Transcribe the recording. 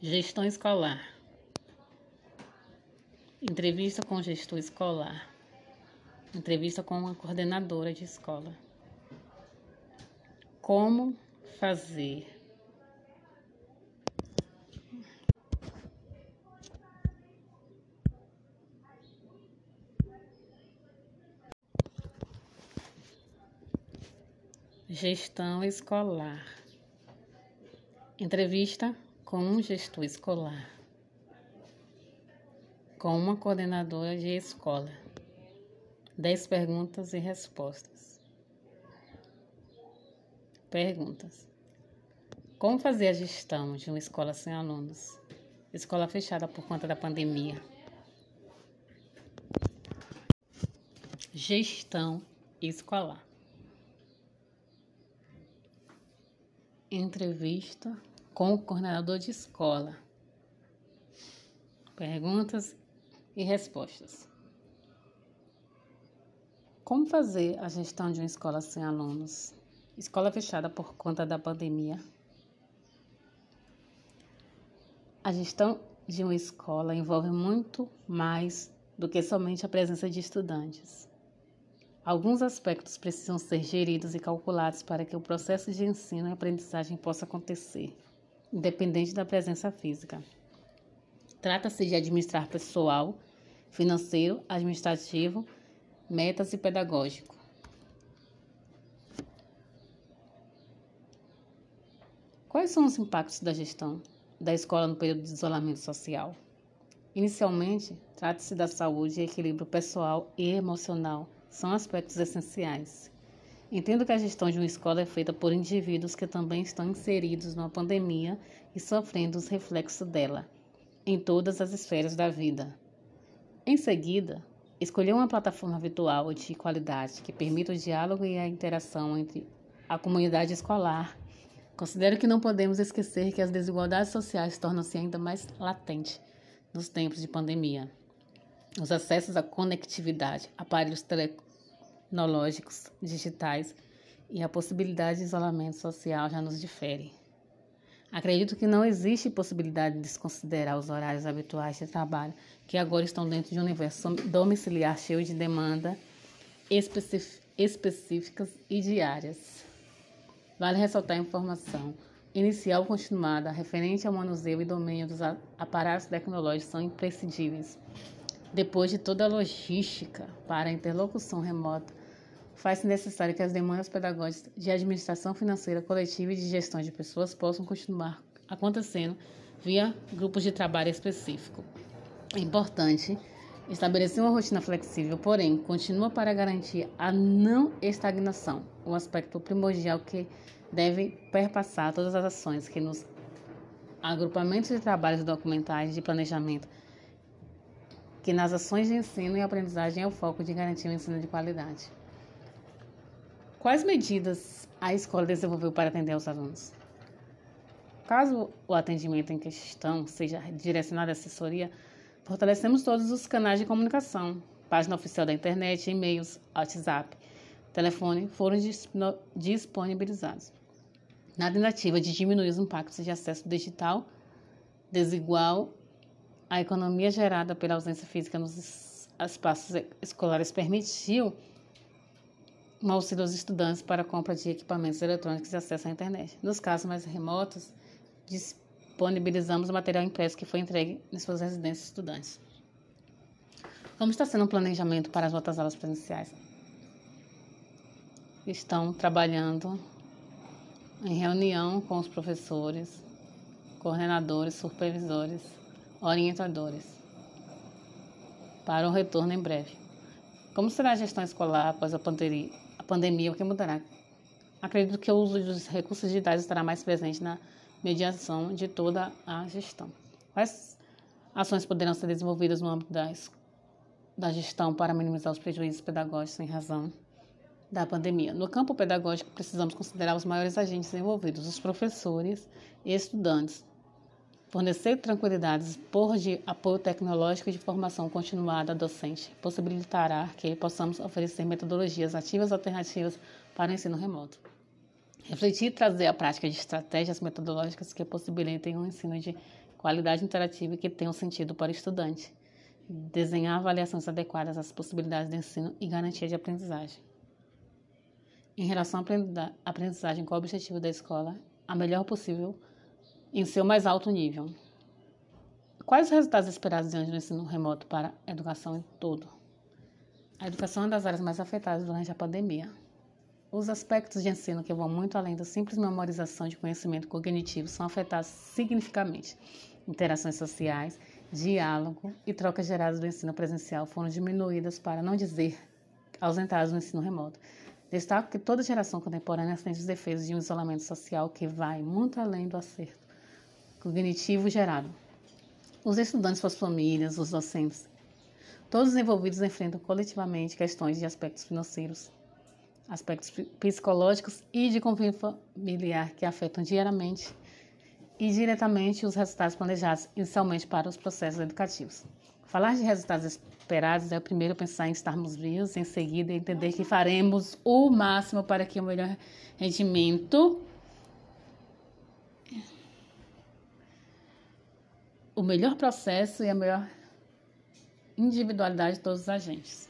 Gestão escolar. Entrevista com gestor escolar. Entrevista com uma coordenadora de escola. Como fazer Gestão escolar. Entrevista com um gestor escolar. Com uma coordenadora de escola. Dez perguntas e respostas. Perguntas: Como fazer a gestão de uma escola sem alunos? Escola fechada por conta da pandemia. Gestão escolar. Entrevista com o coordenador de escola. Perguntas e respostas. Como fazer a gestão de uma escola sem alunos? Escola fechada por conta da pandemia. A gestão de uma escola envolve muito mais do que somente a presença de estudantes. Alguns aspectos precisam ser geridos e calculados para que o processo de ensino e aprendizagem possa acontecer, independente da presença física. Trata-se de administrar pessoal, financeiro, administrativo, metas e pedagógico. Quais são os impactos da gestão da escola no período de isolamento social? Inicialmente, trata-se da saúde e equilíbrio pessoal e emocional são aspectos essenciais. Entendo que a gestão de uma escola é feita por indivíduos que também estão inseridos numa pandemia e sofrendo os reflexos dela, em todas as esferas da vida. Em seguida, escolher uma plataforma virtual de qualidade que permita o diálogo e a interação entre a comunidade escolar. Considero que não podemos esquecer que as desigualdades sociais tornam-se ainda mais latentes nos tempos de pandemia. Os acessos à conectividade, aparelhos tecnológicos digitais e a possibilidade de isolamento social já nos difere. Acredito que não existe possibilidade de desconsiderar os horários habituais de trabalho que agora estão dentro de um universo domiciliar cheio de demanda específicas e diárias. Vale ressaltar a informação inicial continuada referente ao manuseio e domínio dos aparatos tecnológicos são imprescindíveis depois de toda a logística para a interlocução remota, faz-se necessário que as demandas pedagógicas de administração financeira coletiva e de gestão de pessoas possam continuar acontecendo via grupos de trabalho específico. É importante estabelecer uma rotina flexível, porém, continua para garantir a não estagnação, o aspecto primordial que deve perpassar todas as ações que nos agrupamentos de trabalhos documentais de planejamento que nas ações de ensino e aprendizagem é o foco de garantir o um ensino de qualidade. Quais medidas a escola desenvolveu para atender aos alunos? Caso o atendimento em questão seja direcionado à assessoria, fortalecemos todos os canais de comunicação, página oficial da internet, e-mails, WhatsApp, telefone foram disponibilizados. Na tentativa de diminuir os impactos de acesso digital desigual a economia gerada pela ausência física nos espaços escolares permitiu um auxílio aos estudantes para a compra de equipamentos eletrônicos e acesso à internet. Nos casos mais remotos, disponibilizamos o material impresso que foi entregue em suas residências estudantes. Como está sendo o planejamento para as outras aulas presenciais? Estão trabalhando em reunião com os professores, coordenadores, supervisores orientadores para o retorno em breve. Como será a gestão escolar após a pandemia? Pandemia o que mudará? Acredito que o uso dos recursos digitais estará mais presente na mediação de toda a gestão. Quais ações poderão ser desenvolvidas no âmbito da, da gestão para minimizar os prejuízos pedagógicos em razão da pandemia? No campo pedagógico, precisamos considerar os maiores agentes envolvidos, os professores e estudantes, Fornecer tranquilidades por de apoio tecnológico e de formação continuada docente possibilitará que possamos oferecer metodologias ativas alternativas para o ensino remoto. Refletir e trazer a prática de estratégias metodológicas que possibilitem um ensino de qualidade interativa e que tenham sentido para o estudante. Desenhar avaliações adequadas às possibilidades de ensino e garantia de aprendizagem. Em relação à aprendizagem, qual o objetivo da escola? A melhor possível em seu mais alto nível. Quais os resultados esperados diante do ensino remoto para a educação em todo? A educação é uma das áreas mais afetadas durante a pandemia. Os aspectos de ensino que vão muito além da simples memorização de conhecimento cognitivo são afetados significativamente. Interações sociais, diálogo e trocas geradas do ensino presencial foram diminuídas, para não dizer ausentadas no ensino remoto. Destaco que toda geração contemporânea sente os defeitos de um isolamento social que vai muito além do acerto cognitivo gerado. Os estudantes, suas famílias, os docentes, todos os envolvidos enfrentam coletivamente questões de aspectos financeiros, aspectos psicológicos e de convívio familiar que afetam diariamente e diretamente os resultados planejados inicialmente para os processos educativos. Falar de resultados esperados é o primeiro pensar em estarmos vivos, em seguida entender que faremos o máximo para que o melhor rendimento, o melhor processo e a melhor individualidade de todos os agentes.